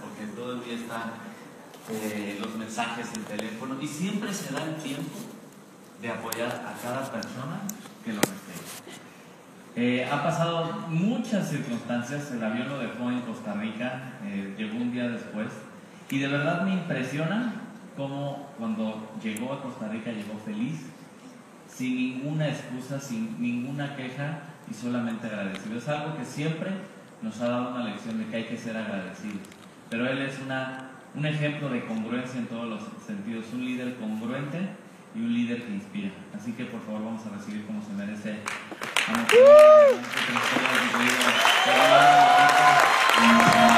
Porque todo el día están eh, los mensajes, el teléfono y siempre se da el tiempo de apoyar a cada persona que lo requiere. Eh, ha pasado muchas circunstancias, el avión lo dejó en Costa Rica, eh, llegó un día después y de verdad me impresiona cómo cuando llegó a Costa Rica llegó feliz, sin ninguna excusa, sin ninguna queja y solamente agradecido. Es algo que siempre nos ha dado una lección de que hay que ser agradecidos. Pero él es una, un ejemplo de congruencia en todos los sentidos, un líder congruente y un líder que inspira. Así que por favor vamos a recibir como se merece a nuestro a nuestro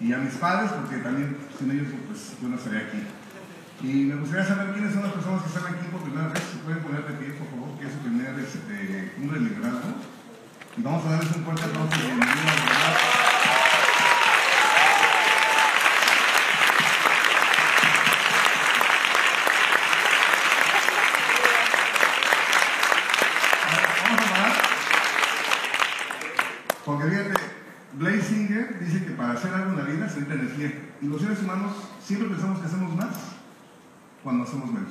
y a mis padres porque también sin ellos pues yo no estaría aquí. Y me gustaría saber quiénes son las personas que están aquí por primera vez. Si pueden poner de pie, por favor, que es su primer este, de liderazgo. Y vamos a darles un fuerte aplauso de bienvenida. de verdad. Vamos a parar. Porque fíjate, Blaze Singer dice que para hacer algo en la vida se necesita energía. Y los seres humanos siempre pensamos que hacemos más cuando hacemos menos.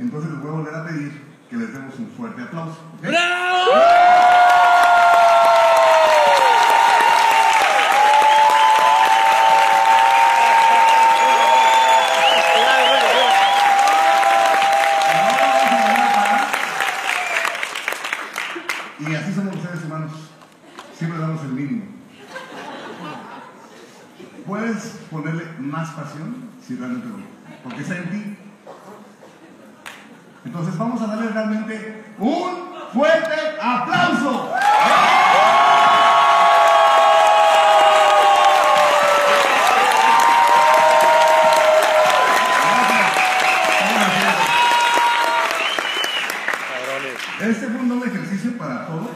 Entonces les voy a volver a pedir que les demos un fuerte aplauso. ¿ok? Y así somos los seres humanos. Siempre damos el mínimo. Puedes ponerle más pasión si realmente lo porque está en ti. Entonces vamos a darle realmente un fuerte aplauso. Este fue un doble ejercicio para todos,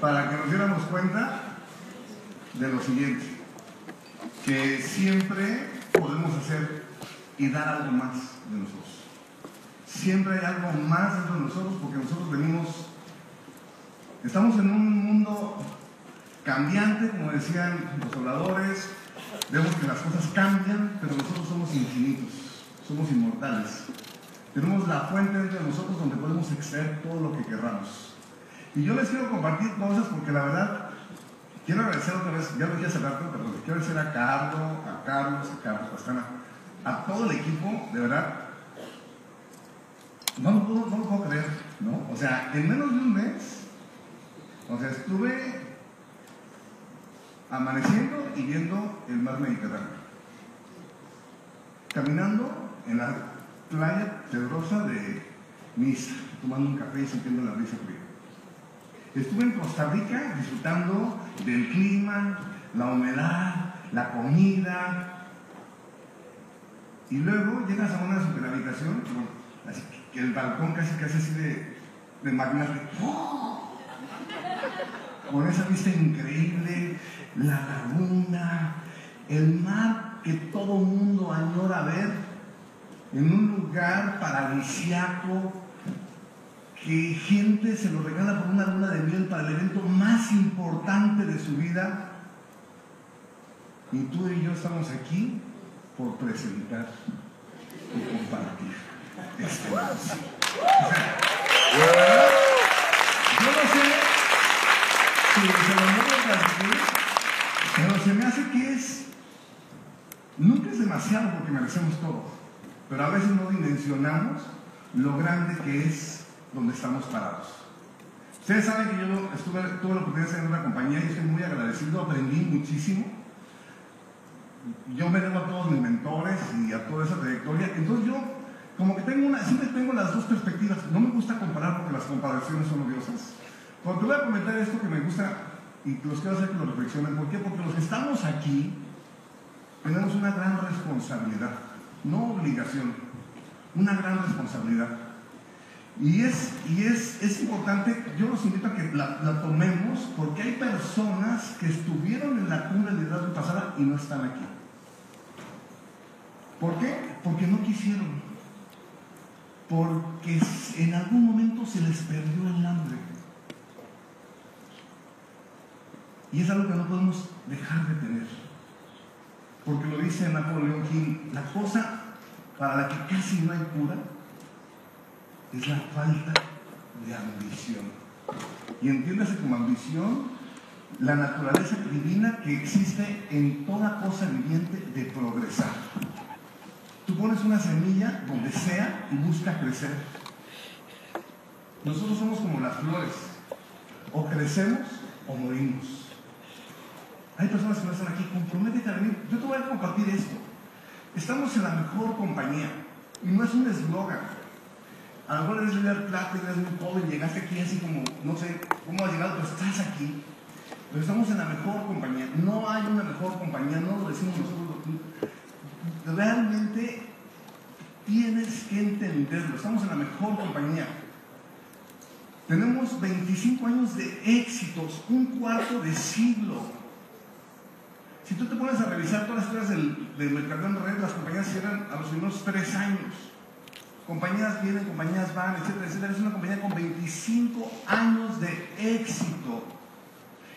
para que nos diéramos cuenta de lo siguiente, que siempre podemos hacer y dar algo más de nosotros. Siempre hay algo más dentro de nosotros porque nosotros venimos, estamos en un mundo cambiante, como decían los habladores, vemos que las cosas cambian, pero nosotros somos infinitos, somos inmortales. Tenemos la fuente dentro de nosotros donde podemos extraer todo lo que querramos. Y yo les quiero compartir cosas porque la verdad, quiero agradecer otra vez, ya lo dije hace rato, pero quiero agradecer a Carlos, a Carlos, a Carlos Pastrana, a todo el equipo, de verdad. No lo puedo, no lo puedo creer, ¿no? O sea, en menos de un mes, o sea, estuve amaneciendo y viendo el mar Mediterráneo. Caminando en la playa tenebrosa de Niza, tomando un café y sintiendo la brisa fría. Estuve en Costa Rica disfrutando del clima, la humedad, la comida. Y luego llegas a una superhabitación, que el balcón casi casi así de, de magnate. ¡Oh! Con esa vista increíble, la laguna, el mar que todo mundo añora ver en un lugar paradisiaco que gente se lo regala por una luna de miel para el evento más importante de su vida. Y tú y yo estamos aquí por presentar y compartir este yo no sé si se lo voy a pero se me hace que es, nunca es demasiado porque merecemos todo, pero a veces no dimensionamos lo grande que es donde estamos parados. Ustedes saben que yo estuve, tuve la oportunidad de estar en una compañía y estoy muy agradecido, aprendí muchísimo. Yo me debo a todos mis mentores y a toda esa trayectoria. Entonces yo, como que tengo una, siempre tengo las dos perspectivas. No me gusta comparar porque las comparaciones son odiosas. Cuando voy a comentar esto que me gusta y los quiero hacer que lo reflexionen. ¿Por qué? Porque los que estamos aquí tenemos una gran responsabilidad, no obligación, una gran responsabilidad. Y es, y es, es importante, yo los invito a que la, tomemos porque hay personas que estuvieron en la cumbre de edad pasada y no están aquí. ¿Por qué? Porque no quisieron. Porque en algún momento se les perdió el hambre. Y es algo que no podemos dejar de tener. Porque lo dice Napoleón King, la cosa para la que casi no hay cura es la falta de ambición. Y entiéndase como ambición la naturaleza divina que existe en toda cosa viviente de progresar. Tú pones una semilla donde sea y busca crecer. Nosotros somos como las flores. O crecemos o morimos. Hay personas que no están aquí, comprométete a venir. Yo te voy a compartir esto. Estamos en la mejor compañía. Y no es un eslogan. A lo mejor eres líder plata, eres muy joven, llegaste aquí así como, no sé cómo has llegado, pero estás aquí. Pero estamos en la mejor compañía. No hay una mejor compañía, no lo decimos nosotros. Realmente tienes que entenderlo. Estamos en la mejor compañía. Tenemos 25 años de éxitos, un cuarto de siglo. Si tú te pones a revisar todas las historias del, del mercado en red, las compañías cierran a los primeros tres años. Compañías vienen, compañías van, etcétera, etcétera. Es una compañía con 25 años de éxito.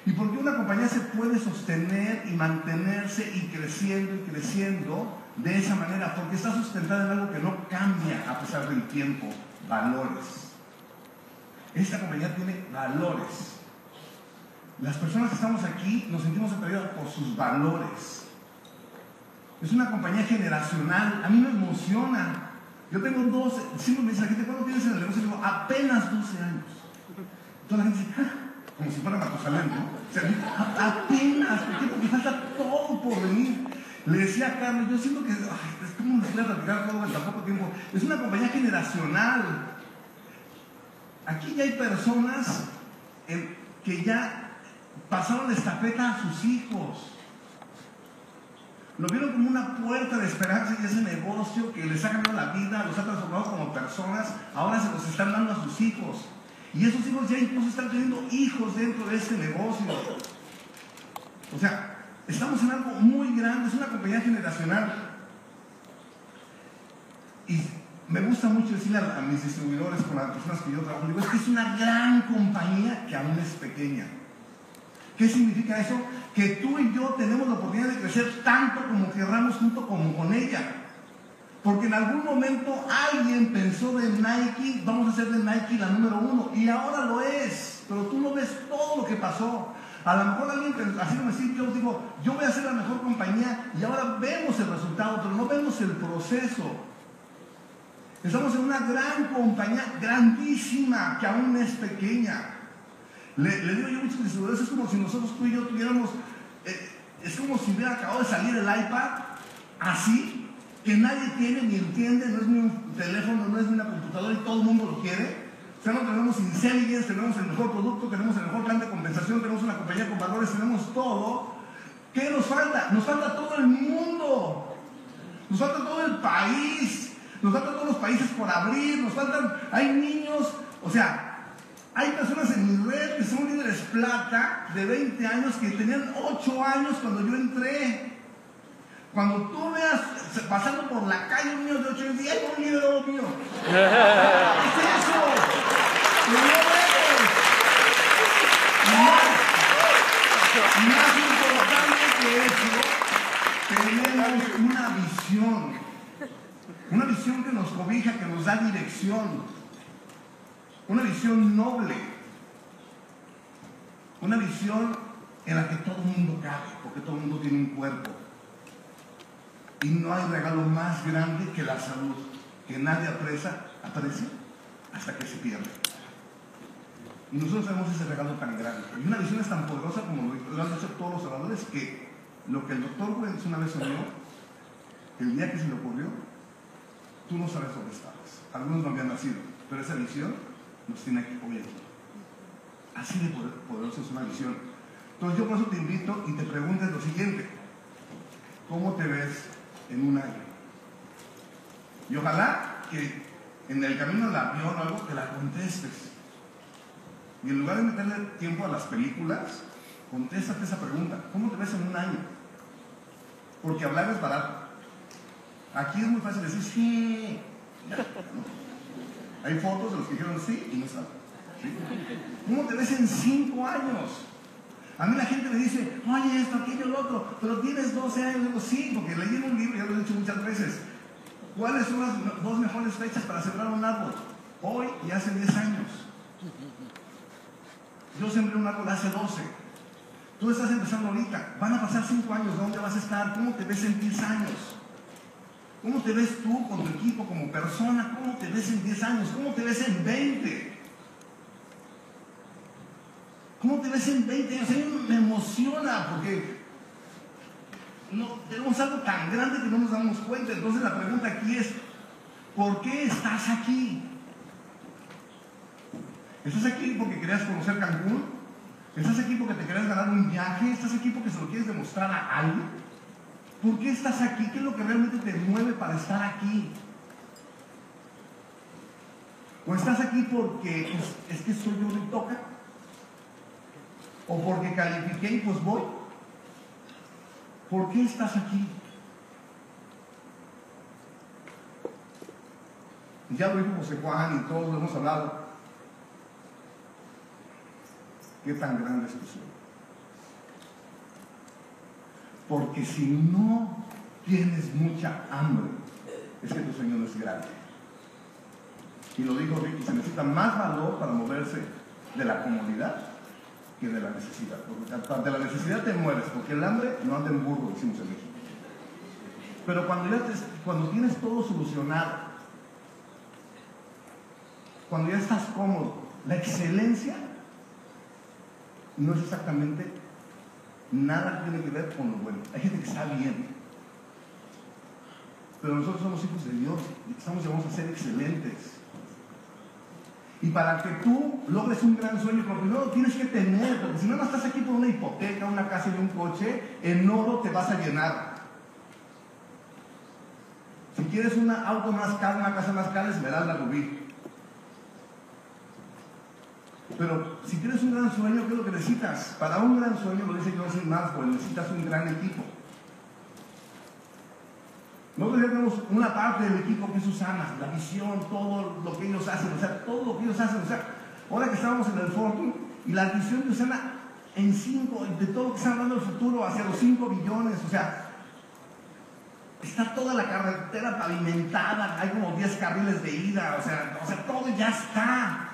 ¿Y por qué una compañía se puede sostener y mantenerse y creciendo y creciendo de esa manera? Porque está sustentada en algo que no cambia a pesar del tiempo, valores. Esta compañía tiene valores. Las personas que estamos aquí nos sentimos atraídos por sus valores. Es una compañía generacional. A mí me emociona. Yo tengo 12, siempre me dice la gente, ¿cuándo tienes en el negocio? digo, apenas 12 años. Toda la gente dice, ah, como si fuera Matusalén, ¿no? O sea, apenas, ¿por qué? Porque falta todo por venir. Le decía a Carlos, yo siento que, ay, es como voy a todo en tan poco tiempo. Es una compañía generacional. Aquí ya hay personas que ya pasaron la estafeta a sus hijos. Lo vieron como una puerta de esperanza y ese negocio que les ha cambiado la vida, los ha transformado como personas, ahora se los están dando a sus hijos. Y esos hijos ya incluso están teniendo hijos dentro de este negocio. O sea, estamos en algo muy grande, es una compañía generacional. Y me gusta mucho decirle a, a mis distribuidores con las personas que yo trabajo, digo, es que es una gran compañía que aún es pequeña. ¿Qué significa eso? Que tú y yo tenemos la oportunidad de crecer tanto como querramos junto como con ella. Porque en algún momento alguien pensó de Nike, vamos a hacer de Nike la número uno, y ahora lo es, pero tú no ves todo lo que pasó. A lo mejor alguien, así como decir, yo digo, yo voy a ser la mejor compañía y ahora vemos el resultado, pero no vemos el proceso. Estamos en una gran compañía, grandísima, que aún es pequeña. Le, le digo yo muchos distribuidores, es como si nosotros tú y yo tuviéramos, eh, es como si hubiera acabado de salir el iPad así, que nadie tiene ni entiende, no es ni un teléfono, no es ni una computadora y todo el mundo lo quiere. O sea, no tenemos intelligence, tenemos el mejor producto, tenemos el mejor plan de compensación, tenemos una compañía con valores, tenemos todo. ¿Qué nos falta? Nos falta todo el mundo. Nos falta todo el país. Nos faltan todos los países por abrir. Nos faltan, hay niños, o sea, hay personas en mi red que son líderes plata de 20 años que tenían 8 años cuando yo entré. Cuando tú veas pasando por la calle un niño de 8 años, hay un líder mío. ¿Qué es eso? Más, más importante que eso, tenemos una visión. Una visión que nos cobija, que nos da dirección. Una visión noble. Una visión en la que todo mundo cabe, porque todo el mundo tiene un cuerpo. Y no hay regalo más grande que la salud, que nadie aprecia, aprecia hasta que se pierde. Y nosotros tenemos ese regalo tan grande. Y una visión es tan poderosa como lo han dicho todos los oradores que lo que el doctor Wentz una vez soñó, el día que se le ocurrió, tú no sabes dónde estabas. Algunos no habían nacido, pero esa visión nos tiene aquí. Así de poderosa es una visión. Entonces yo por eso te invito y te preguntes lo siguiente. ¿Cómo te ves en un año? Y ojalá que en el camino al avión o algo te la contestes. Y en lugar de meterle tiempo a las películas, contéstate esa pregunta. ¿Cómo te ves en un año? Porque hablar es barato. Aquí es muy fácil decir sí. Hay fotos de los que dijeron sí y no saben. ¿Cómo te ves en cinco años? A mí la gente me dice, oye, esto, aquello, lo otro, pero tienes 12 años. Digo, sí, porque leí en un libro, ya lo he dicho muchas veces. ¿Cuáles son las dos mejores fechas para sembrar un árbol? Hoy y hace 10 años. Yo sembré un árbol hace 12. Tú estás empezando ahorita. Van a pasar 5 años. ¿Dónde vas a estar? ¿Cómo te ves en 10 años? ¿Cómo te ves tú con tu equipo como persona? ¿Cómo te ves en 10 años? ¿Cómo te ves en 20? ¿Cómo te ves en 20 años? A mí me emociona porque tenemos algo tan grande que no nos damos cuenta. Entonces la pregunta aquí es, ¿por qué estás aquí? ¿Estás aquí porque querías conocer Cancún? ¿Estás aquí porque te querías ganar un viaje? ¿Estás aquí porque se lo quieres demostrar a alguien? ¿Por qué estás aquí? ¿Qué es lo que realmente te mueve para estar aquí? ¿O estás aquí porque pues, es que soy yo y toca? ¿O porque califiqué y pues voy? ¿Por qué estás aquí? Ya lo dijo José Juan y todos lo hemos hablado. ¿Qué tan grande es tu sueño? Porque si no tienes mucha hambre, es que tu sueño no es grande. Y lo dijo Ricky, se necesita más valor para moverse de la comodidad que de la necesidad. Porque de la necesidad te mueres, porque el hambre no anda en burro, decimos en México. Pero cuando, ya cuando tienes todo solucionado, cuando ya estás cómodo, la excelencia no es exactamente nada tiene que ver con lo bueno. Hay gente que está bien. Pero nosotros somos hijos de Dios y estamos llamados a ser excelentes. Y para que tú logres un gran sueño, lo primero tienes que tener, porque si no, no estás aquí por una hipoteca, una casa y un coche, en oro te vas a llenar. Si quieres un auto más caro, una casa más cara, esmeralda rubí. Pero si tienes un gran sueño, ¿qué es lo que necesitas? Para un gran sueño, lo dice Johnson pues necesitas un gran equipo. Nosotros ya tenemos una parte del equipo que es Susana, la visión, todo lo que ellos hacen, o sea, todo lo que ellos hacen, o sea, ahora que estábamos en el Fortune y la visión de Susana en cinco, de todo lo que está hablando del futuro hacia los 5 billones, o sea, está toda la carretera pavimentada, hay como 10 carriles de ida, o sea, o sea, todo ya está.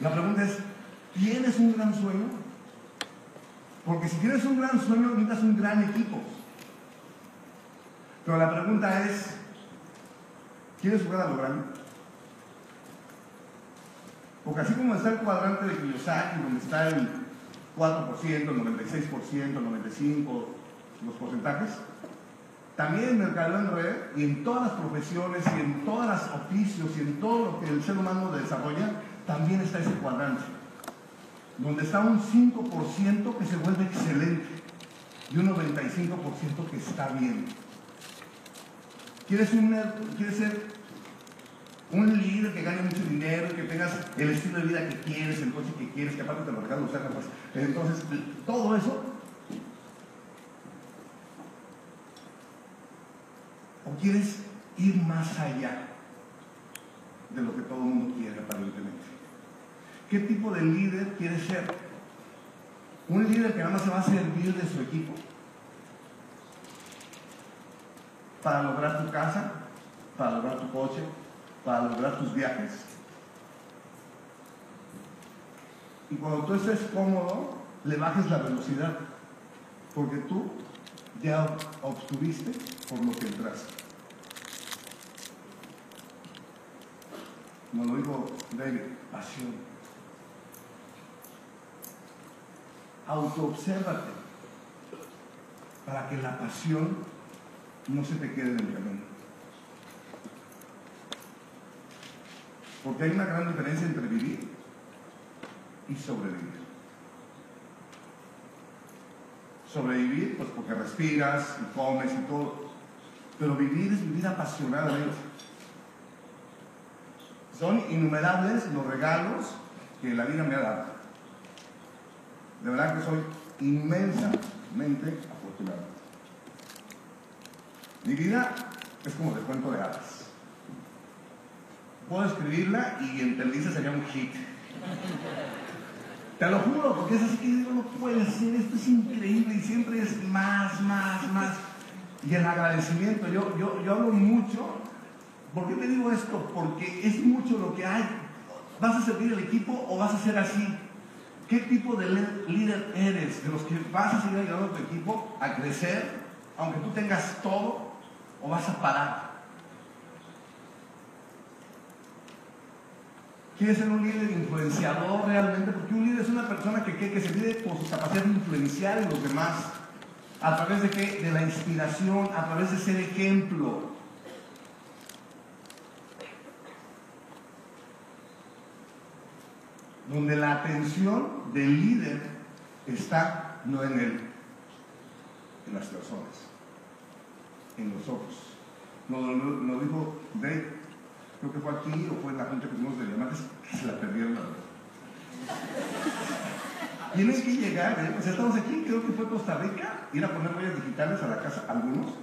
La pregunta es, ¿tienes un gran sueño? Porque si tienes un gran sueño, necesitas un gran equipo. Pero la pregunta es, ¿quieres jugar a lo grande? Porque así como está el cuadrante de Kiyosaki, donde está el 4%, el 96%, el 95%, los porcentajes, también en mercado en red y en todas las profesiones y en todos los oficios y en todo lo que el ser humano desarrolla, también está ese cuadrante, donde está un 5% que se vuelve excelente y un 95% que está bien. ¿Quieres, ser un líder que gane mucho dinero, que tengas el estilo de vida que quieres, el coche que quieres, que aparte te lo regalo, pues, entonces todo eso ¿O quieres ir más allá todo el mundo quiere aparentemente? ¿Qué tipo de líder quieres ser? ¿Un líder que nada más se va a servir de su equipo? Para lograr tu casa, para lograr tu coche, para lograr tus viajes. Y cuando tú estés cómodo, le bajes la velocidad. Porque tú ya obtuviste por lo que entraste. Nos lo dijo David, pasión. Autoobsérvate para que la pasión no se te quede en el camino. Porque hay una gran diferencia entre vivir y sobrevivir. Sobrevivir, pues porque respiras y comes y todo. Pero vivir es vivir apasionadamente. Son innumerables los regalos que la vida me ha dado. De verdad que soy inmensamente afortunado. Mi vida es como de cuento de hadas. Puedo escribirla y en Televisa sería un hit. Te lo juro, porque es así que digo, no puede ser, esto es increíble y siempre es más, más, más. Y el agradecimiento, yo, yo, yo hablo mucho. ¿Por qué te digo esto? Porque es mucho lo que hay. ¿Vas a servir el equipo o vas a ser así? ¿Qué tipo de líder eres? ¿De los que vas a seguir ayudando a tu equipo a crecer, aunque tú tengas todo, o vas a parar? ¿Quieres ser un líder influenciador realmente? Porque un líder es una persona que, que, que se mide por su capacidad de influenciar en los demás. ¿A través de qué? De la inspiración, a través de ser ejemplo. Donde la atención del líder está no en él, en las personas, en los. Nos lo, dijo Dave, creo que fue aquí o fue en la junta que tuvimos de diamantes, que se la perdieron la verdad. Tienen que llegar, ¿eh? o estamos aquí, creo que fue Costa Rica, ir a poner huellas digitales a la casa, algunos,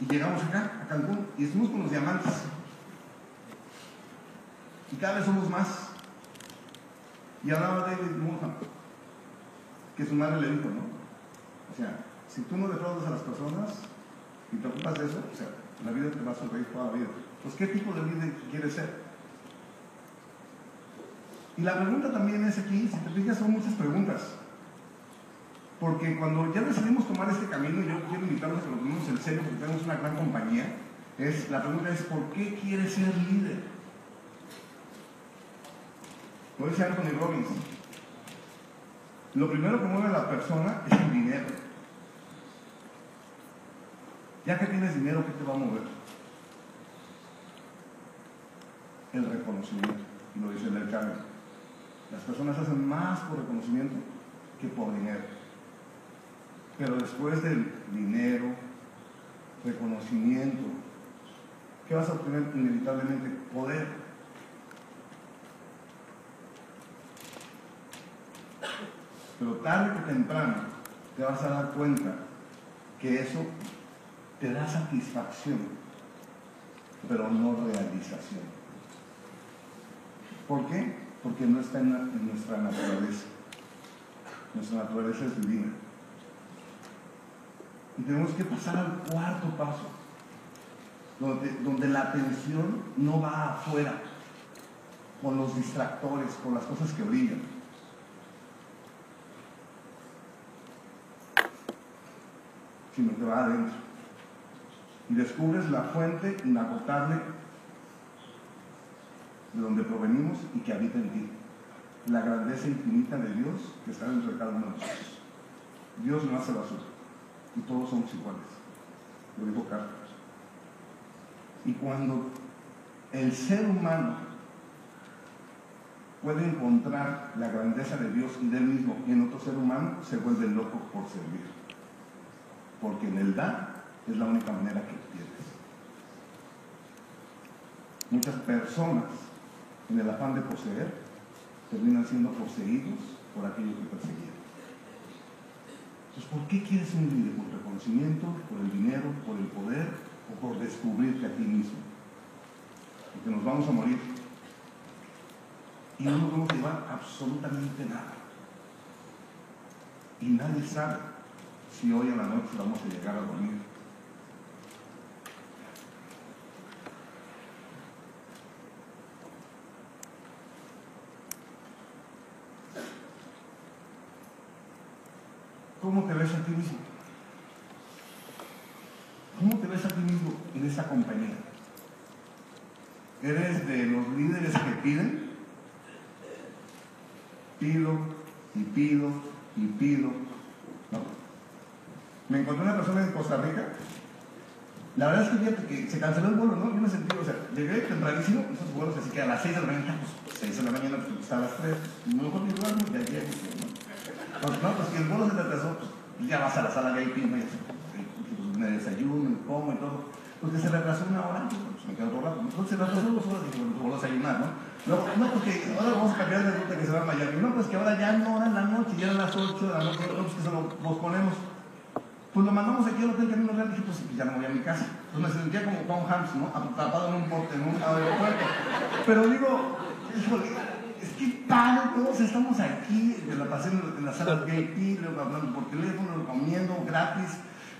y llegamos acá, a Cancún, y estuvimos con los diamantes. Y cada vez somos más. Y hablaba David Mulham, que su madre le dijo, ¿no? O sea, si tú no defraudas a las personas y te ocupas de eso, o sea, la vida te va a sonreír toda la vida. Pues, ¿qué tipo de líder quieres ser? Y la pregunta también es aquí, si te fijas, son muchas preguntas. Porque cuando ya decidimos tomar este camino, yo quiero invitarlos a que lo tomemos en serio, porque tenemos una gran compañía, es, la pregunta es, ¿por qué quieres ser líder? Lo dice Anthony Robbins. Lo primero que mueve a la persona es el dinero. Ya que tienes dinero, ¿qué te va a mover? El reconocimiento. Lo dice el cambio. Las personas hacen más por reconocimiento que por dinero. Pero después del dinero, reconocimiento, ¿qué vas a obtener inevitablemente? Poder. Pero tarde que temprano te vas a dar cuenta que eso te da satisfacción, pero no realización. ¿Por qué? Porque no está en, nuestra naturaleza. Nuestra naturaleza es divina. Y tenemos que pasar al cuarto paso, donde, donde la atención no va afuera, con los distractores, con las cosas que brillan. Sino que va adentro. Y descubres la fuente inagotable de donde provenimos y que habita en ti. La grandeza infinita de Dios que está dentro de cada uno de nosotros. Dios no hace basura y todos somos iguales. Lo dijo Carlos. Y cuando el ser humano puede encontrar la grandeza de Dios y de él mismo en otro ser humano, se vuelve loco por servir porque en el dar es la única manera que tienes. Muchas personas, en el afán de poseer, terminan siendo poseídos por aquellos que perseguían. Entonces, ¿por qué quieres un líder? ¿Por reconocimiento, por el dinero, por el poder o por descubrirte a ti mismo? Porque nos vamos a morir. Y no nos vamos a llevar absolutamente nada. Y nadie sabe si hoy en la noche vamos a llegar a dormir. ¿Cómo te ves a ti mismo? esta compañía? ¿Eres de los líderes que piden? Pido y pido y pido. No. Me encontré una persona en Costa Rica. La verdad es que, fíjate que se canceló el vuelo, ¿no? Yo me sentí, o sea, llegué tempranísimo, esos vuelos, así que a las 6 de la mañana, pues 6 de la mañana, pues estaba a las 3. Mejor ni duermo, de aquí a ¿no? Pues no, pues que el vuelo se te atrasó, pues ya vas a la sala ¿no? Y así, pues, me desayuno, me como y todo. Porque se retrasó una hora, pues me quedo por rato. Entonces se retrasó dos horas y pues voy a desayunar, ¿no? No, no, porque ahora vamos a cambiar de ruta que se va a Miami. No, pues que ahora ya no era la noche, ya eran las 8 de la noche, no, pues que se lo posponemos. Pues lo mandamos aquí al hotel Camino Real dije, pues ya no voy a mi casa. Entonces me sentía como Tom Hanks, ¿no? Atrapado en un, porte, en un aeropuerto. Pero digo, es que padre, todos estamos aquí, me la pasé en la sala VIP, luego hablando por teléfono, comiendo gratis,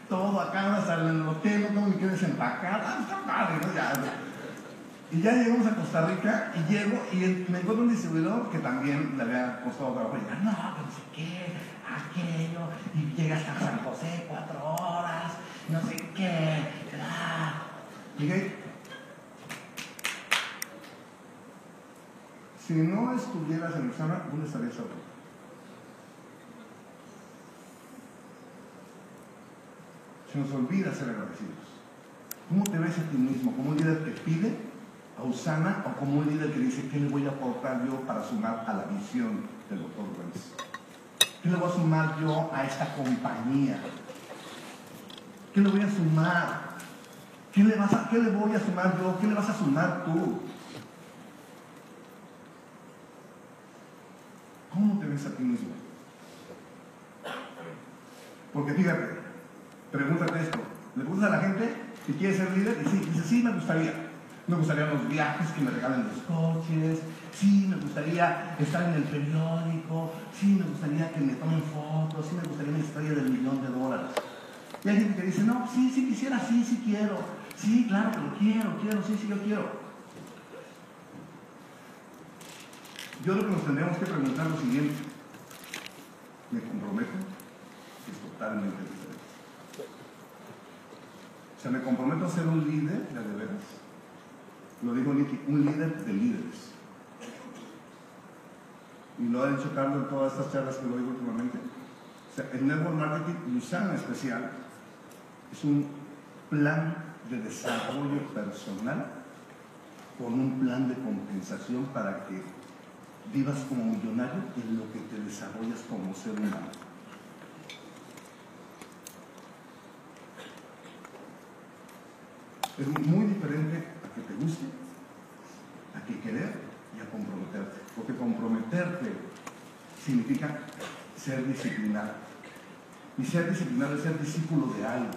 todo acá, hasta en el hotel, no tengo ni que desempacar, ah, está padre, ¿no? Ya, y ya llegamos a Costa Rica y llego y me encuentro un distribuidor que también le había costado trabajo. Y digo, no, que no sé qué, aquello, y llega hasta San José cuatro horas, no sé qué. Ah. Dije, si no estuvieras en Usana, ¿dónde estarías ahora? Se nos olvida ser agradecidos. ¿Cómo te ves a ti mismo? ¿Como un líder que pide a Usana o como un líder que dice qué le voy a aportar yo para sumar a la visión del doctor Ruiz? ¿Qué le voy a sumar yo a esta compañía? ¿Qué le voy a sumar? ¿Qué le, vas ¿Qué le voy a sumar yo? ¿Qué le vas a sumar tú? ¿Cómo te ves a ti mismo? Porque fíjate, pregúntate esto. ¿Le preguntas a la gente si quiere ser líder? Y dice, sí, me gustaría. Me gustaría los viajes que me regalen los coches, sí, me gustaría estar en el periódico, sí, me gustaría que me tomen fotos, sí, me gustaría una historia del millón de dólares. Y hay gente que dice, no, sí, sí quisiera, sí, sí quiero, sí, claro que lo quiero, quiero, sí, sí, yo quiero. Yo creo que nos tendríamos que preguntar lo siguiente. ¿Me comprometo? Es totalmente diferente. O sea, me comprometo a ser un líder de veras. Lo digo Nicky, un líder de líderes. Y lo ha dicho Carlos en todas estas charlas que lo digo últimamente. O sea, el Network Marketing, Lusana en especial, es un plan de desarrollo personal con un plan de compensación para que vivas como millonario en lo que te desarrollas como ser humano. Es muy diferente que te guste, a que querer y a comprometerte. Porque comprometerte significa ser disciplinado. Y ser disciplinado es ser discípulo de algo.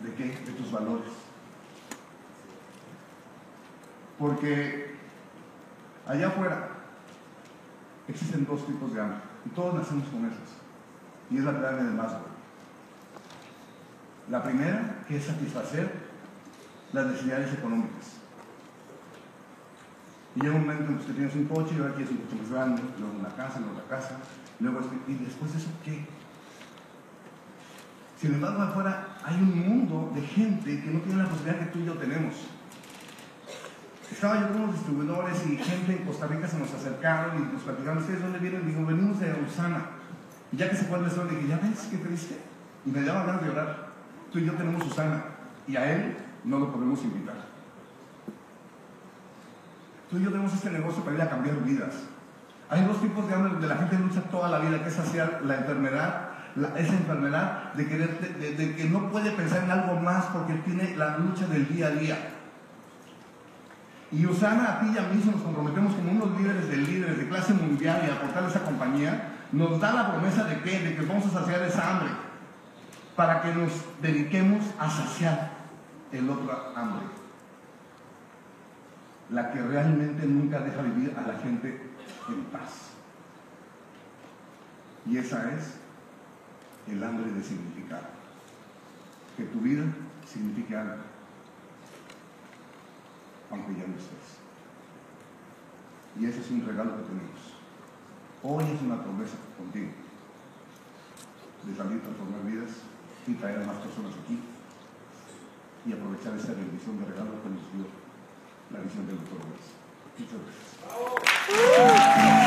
¿De qué? De tus valores. Porque allá afuera existen dos tipos de hambre. Y todos nacemos con esas. Y es la pirámide de Maslow. La primera, que es satisfacer las necesidades económicas. Y llega un momento en que usted tienes un coche, y ahora quieres un coche más grande, luego una casa, luego otra casa, luego y después de eso, ¿qué? Sin embargo, afuera hay un mundo de gente que no tiene la posibilidad que tú y yo tenemos. Estaba yo con unos distribuidores y gente en Costa Rica se nos acercaron y nos platicaron, ¿ustedes dónde vienen? Digo, venimos de Usana. Y ya que se fue el restaurante, dije, ¿ya ves qué triste? Y me daba ganas de llorar. Tú y yo tenemos Usana. Y a él no lo podemos invitar. Tú y yo tenemos este negocio para ir a cambiar vidas. Hay dos tipos de hambre donde la gente lucha toda la vida, que es hacia la enfermedad, esa enfermedad de, querer, de, que no puede pensar en algo más porque tiene la lucha del día a día. Y Usana, a ti y a mí, si nos comprometemos como unos líderes de líderes de clase mundial y aportar esa compañía, nos da la promesa de que, de que vamos a saciar esa hambre para que nos dediquemos a saciar el otro hambre. La que realmente nunca deja vivir a la gente en paz. Y esa es el hambre de significado. Que tu vida signifique algo, aunque ya no estés. Y ese es un regalo que tenemos. Hoy es una promesa contigo de salir a transformar vidas y traer a más personas aquí y aprovechar esta bendición de regalo que nos dio la visión del doctor Muchas gracias.